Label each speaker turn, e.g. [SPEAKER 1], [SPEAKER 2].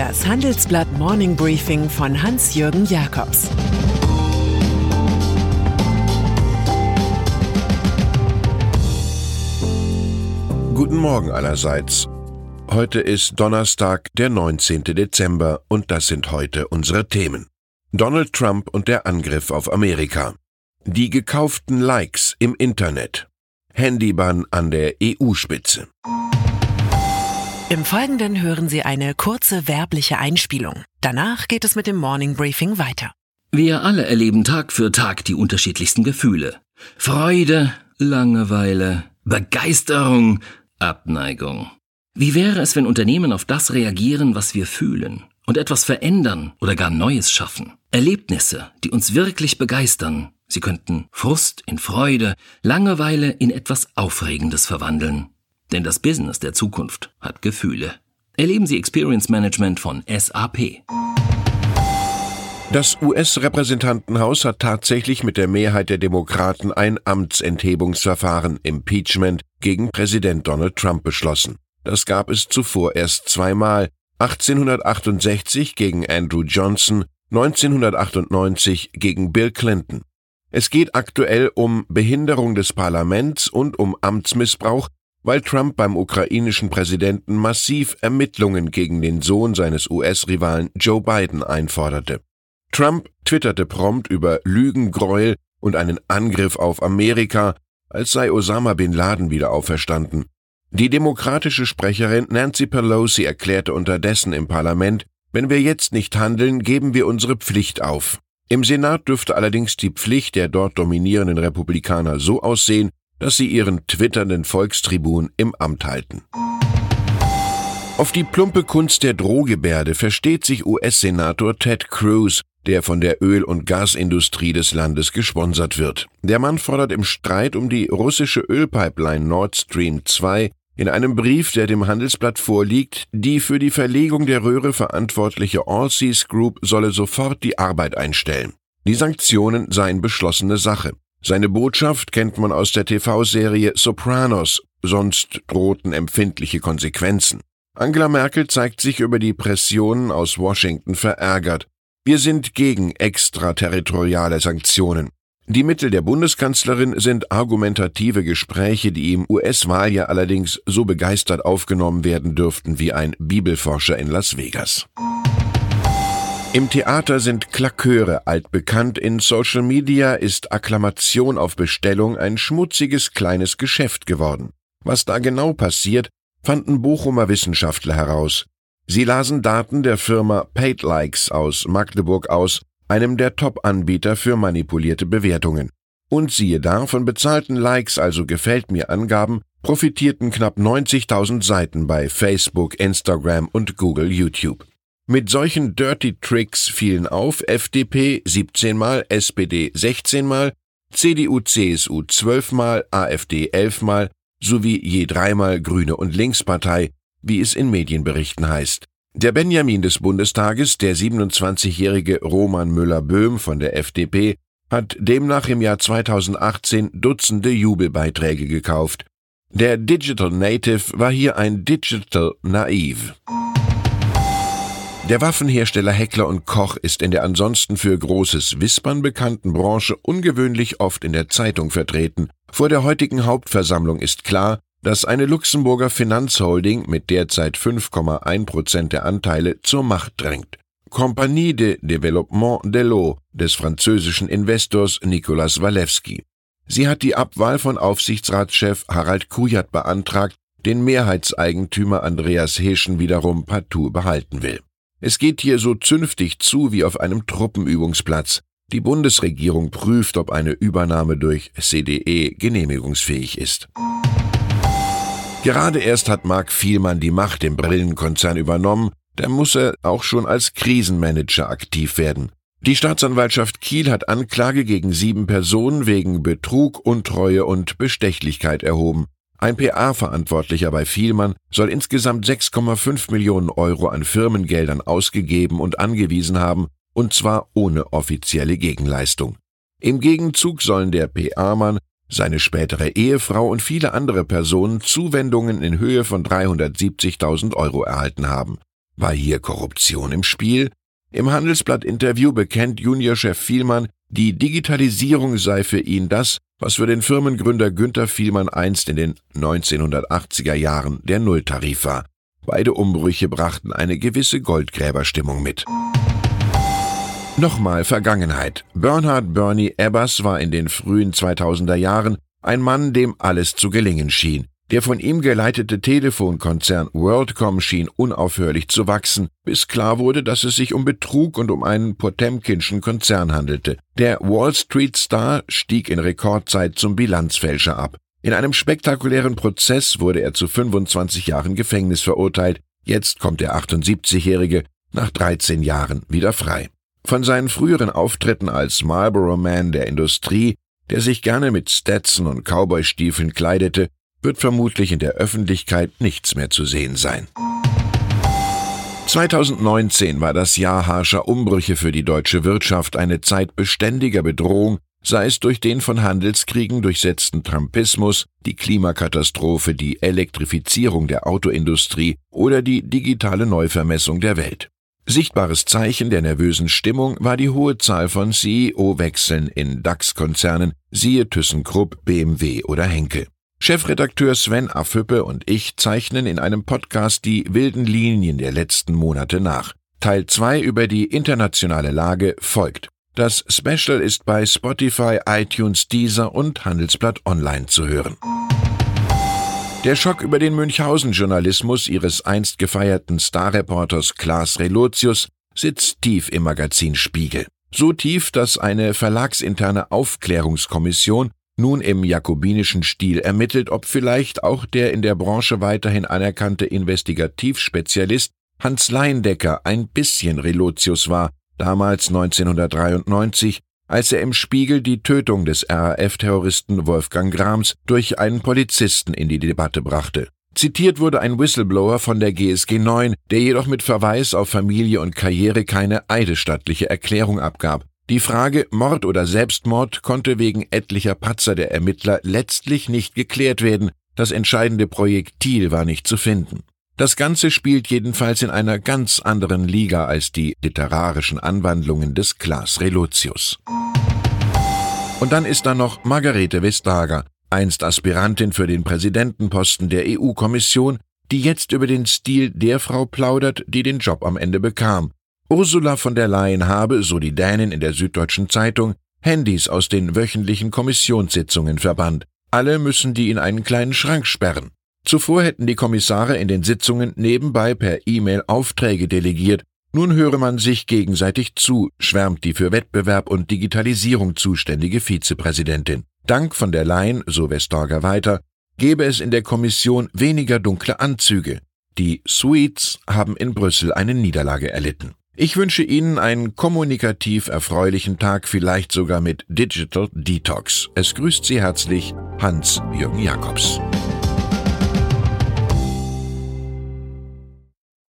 [SPEAKER 1] Das Handelsblatt Morning Briefing von Hans-Jürgen Jakobs
[SPEAKER 2] Guten Morgen allerseits. Heute ist Donnerstag, der 19. Dezember, und das sind heute unsere Themen. Donald Trump und der Angriff auf Amerika. Die gekauften Likes im Internet. Handyban an der EU-Spitze.
[SPEAKER 1] Im Folgenden hören Sie eine kurze werbliche Einspielung. Danach geht es mit dem Morning Briefing weiter.
[SPEAKER 3] Wir alle erleben Tag für Tag die unterschiedlichsten Gefühle. Freude, Langeweile, Begeisterung, Abneigung. Wie wäre es, wenn Unternehmen auf das reagieren, was wir fühlen und etwas verändern oder gar Neues schaffen? Erlebnisse, die uns wirklich begeistern. Sie könnten Frust in Freude, Langeweile in etwas Aufregendes verwandeln. Denn das Business der Zukunft hat Gefühle. Erleben Sie Experience Management von SAP.
[SPEAKER 2] Das US-Repräsentantenhaus hat tatsächlich mit der Mehrheit der Demokraten ein Amtsenthebungsverfahren Impeachment gegen Präsident Donald Trump beschlossen. Das gab es zuvor erst zweimal, 1868 gegen Andrew Johnson, 1998 gegen Bill Clinton. Es geht aktuell um Behinderung des Parlaments und um Amtsmissbrauch weil Trump beim ukrainischen Präsidenten massiv Ermittlungen gegen den Sohn seines US-Rivalen Joe Biden einforderte. Trump twitterte prompt über Lügengräuel und einen Angriff auf Amerika, als sei Osama bin Laden wieder auferstanden. Die demokratische Sprecherin Nancy Pelosi erklärte unterdessen im Parlament, wenn wir jetzt nicht handeln, geben wir unsere Pflicht auf. Im Senat dürfte allerdings die Pflicht der dort dominierenden Republikaner so aussehen, dass sie ihren twitternden Volkstribun im Amt halten. Auf die plumpe Kunst der Drohgebärde versteht sich US-Senator Ted Cruz, der von der Öl- und Gasindustrie des Landes gesponsert wird. Der Mann fordert im Streit um die russische Ölpipeline Nord Stream 2 in einem Brief, der dem Handelsblatt vorliegt, die für die Verlegung der Röhre verantwortliche Allseas Group solle sofort die Arbeit einstellen. Die Sanktionen seien beschlossene Sache. Seine Botschaft kennt man aus der TV-Serie Sopranos, sonst drohten empfindliche Konsequenzen. Angela Merkel zeigt sich über die Pressionen aus Washington verärgert. Wir sind gegen extraterritoriale Sanktionen. Die Mittel der Bundeskanzlerin sind argumentative Gespräche, die im US-Wahljahr allerdings so begeistert aufgenommen werden dürften wie ein Bibelforscher in Las Vegas. Im Theater sind Klaköre altbekannt, in Social Media ist Akklamation auf Bestellung ein schmutziges kleines Geschäft geworden. Was da genau passiert, fanden Bochumer Wissenschaftler heraus. Sie lasen Daten der Firma PaidLikes aus Magdeburg aus, einem der Top-Anbieter für manipulierte Bewertungen. Und siehe da, von bezahlten Likes, also gefällt mir Angaben, profitierten knapp 90.000 Seiten bei Facebook, Instagram und Google YouTube. Mit solchen Dirty Tricks fielen auf FDP 17 Mal, SPD 16 Mal, CDU, CSU 12 Mal, AfD 11 Mal sowie je dreimal Grüne und Linkspartei, wie es in Medienberichten heißt. Der Benjamin des Bundestages, der 27-jährige Roman Müller-Böhm von der FDP, hat demnach im Jahr 2018 Dutzende Jubelbeiträge gekauft. Der Digital Native war hier ein Digital Naive. Der Waffenhersteller Heckler Koch ist in der ansonsten für großes Wispern bekannten Branche ungewöhnlich oft in der Zeitung vertreten. Vor der heutigen Hauptversammlung ist klar, dass eine Luxemburger Finanzholding mit derzeit 5,1 Prozent der Anteile zur Macht drängt. Compagnie de Développement de l'Eau des französischen Investors Nicolas Walewski. Sie hat die Abwahl von Aufsichtsratschef Harald Kujat beantragt, den Mehrheitseigentümer Andreas Heschen wiederum partout behalten will. Es geht hier so zünftig zu wie auf einem Truppenübungsplatz. Die Bundesregierung prüft, ob eine Übernahme durch CDE genehmigungsfähig ist. Gerade erst hat Mark Vielmann die Macht im Brillenkonzern übernommen, da muss er auch schon als Krisenmanager aktiv werden. Die Staatsanwaltschaft Kiel hat Anklage gegen sieben Personen wegen Betrug, Untreue und Bestechlichkeit erhoben. Ein PA-Verantwortlicher bei Vielmann soll insgesamt 6,5 Millionen Euro an Firmengeldern ausgegeben und angewiesen haben, und zwar ohne offizielle Gegenleistung. Im Gegenzug sollen der PA-Mann, seine spätere Ehefrau und viele andere Personen Zuwendungen in Höhe von 370.000 Euro erhalten haben. War hier Korruption im Spiel? Im Handelsblatt-Interview bekennt Juniorchef Vielmann, die Digitalisierung sei für ihn das, was für den Firmengründer Günther Vielmann einst in den 1980er Jahren der Nulltarif war. Beide Umbrüche brachten eine gewisse Goldgräberstimmung mit. Nochmal Vergangenheit. Bernhard Bernie Ebbers war in den frühen 2000er Jahren ein Mann, dem alles zu gelingen schien. Der von ihm geleitete Telefonkonzern WorldCom schien unaufhörlich zu wachsen, bis klar wurde, dass es sich um Betrug und um einen Potemkinschen Konzern handelte. Der Wall Street Star stieg in Rekordzeit zum Bilanzfälscher ab. In einem spektakulären Prozess wurde er zu 25 Jahren Gefängnis verurteilt. Jetzt kommt der 78-Jährige nach 13 Jahren wieder frei. Von seinen früheren Auftritten als Marlboro Man der Industrie, der sich gerne mit Stetson und Cowboystiefeln kleidete, wird vermutlich in der Öffentlichkeit nichts mehr zu sehen sein. 2019 war das Jahr harscher Umbrüche für die deutsche Wirtschaft, eine Zeit beständiger Bedrohung, sei es durch den von Handelskriegen durchsetzten Trumpismus, die Klimakatastrophe, die Elektrifizierung der Autoindustrie oder die digitale Neuvermessung der Welt. Sichtbares Zeichen der nervösen Stimmung war die hohe Zahl von CEO-Wechseln in DAX-Konzernen, siehe ThyssenKrupp, BMW oder Henkel. Chefredakteur Sven Affüppe und ich zeichnen in einem Podcast die wilden Linien der letzten Monate nach. Teil 2 über die internationale Lage folgt. Das Special ist bei Spotify, iTunes, Deezer und Handelsblatt Online zu hören. Der Schock über den Münchhausen-Journalismus ihres einst gefeierten Starreporters Klaas Relotius sitzt tief im Magazin Spiegel. So tief, dass eine verlagsinterne Aufklärungskommission nun im jakobinischen Stil ermittelt, ob vielleicht auch der in der Branche weiterhin anerkannte Investigativspezialist Hans Leindecker ein bisschen Relotius war, damals 1993, als er im Spiegel die Tötung des RAF-Terroristen Wolfgang Grams durch einen Polizisten in die Debatte brachte. Zitiert wurde ein Whistleblower von der GSG 9, der jedoch mit Verweis auf Familie und Karriere keine eidesstattliche Erklärung abgab. Die Frage Mord oder Selbstmord konnte wegen etlicher Patzer der Ermittler letztlich nicht geklärt werden, das entscheidende Projektil war nicht zu finden. Das Ganze spielt jedenfalls in einer ganz anderen Liga als die literarischen Anwandlungen des Klaas Relotius. Und dann ist da noch Margarete Vestager, einst Aspirantin für den Präsidentenposten der EU-Kommission, die jetzt über den Stil der Frau plaudert, die den Job am Ende bekam, Ursula von der Leyen habe, so die Dänin in der Süddeutschen Zeitung, Handys aus den wöchentlichen Kommissionssitzungen verbannt. Alle müssen die in einen kleinen Schrank sperren. Zuvor hätten die Kommissare in den Sitzungen nebenbei per E-Mail Aufträge delegiert. Nun höre man sich gegenseitig zu, schwärmt die für Wettbewerb und Digitalisierung zuständige Vizepräsidentin. Dank von der Leyen, so Westorger weiter, gebe es in der Kommission weniger dunkle Anzüge. Die Suites haben in Brüssel eine Niederlage erlitten. Ich wünsche Ihnen einen kommunikativ erfreulichen Tag, vielleicht sogar mit Digital Detox. Es grüßt Sie herzlich Hans-Jürgen Jakobs.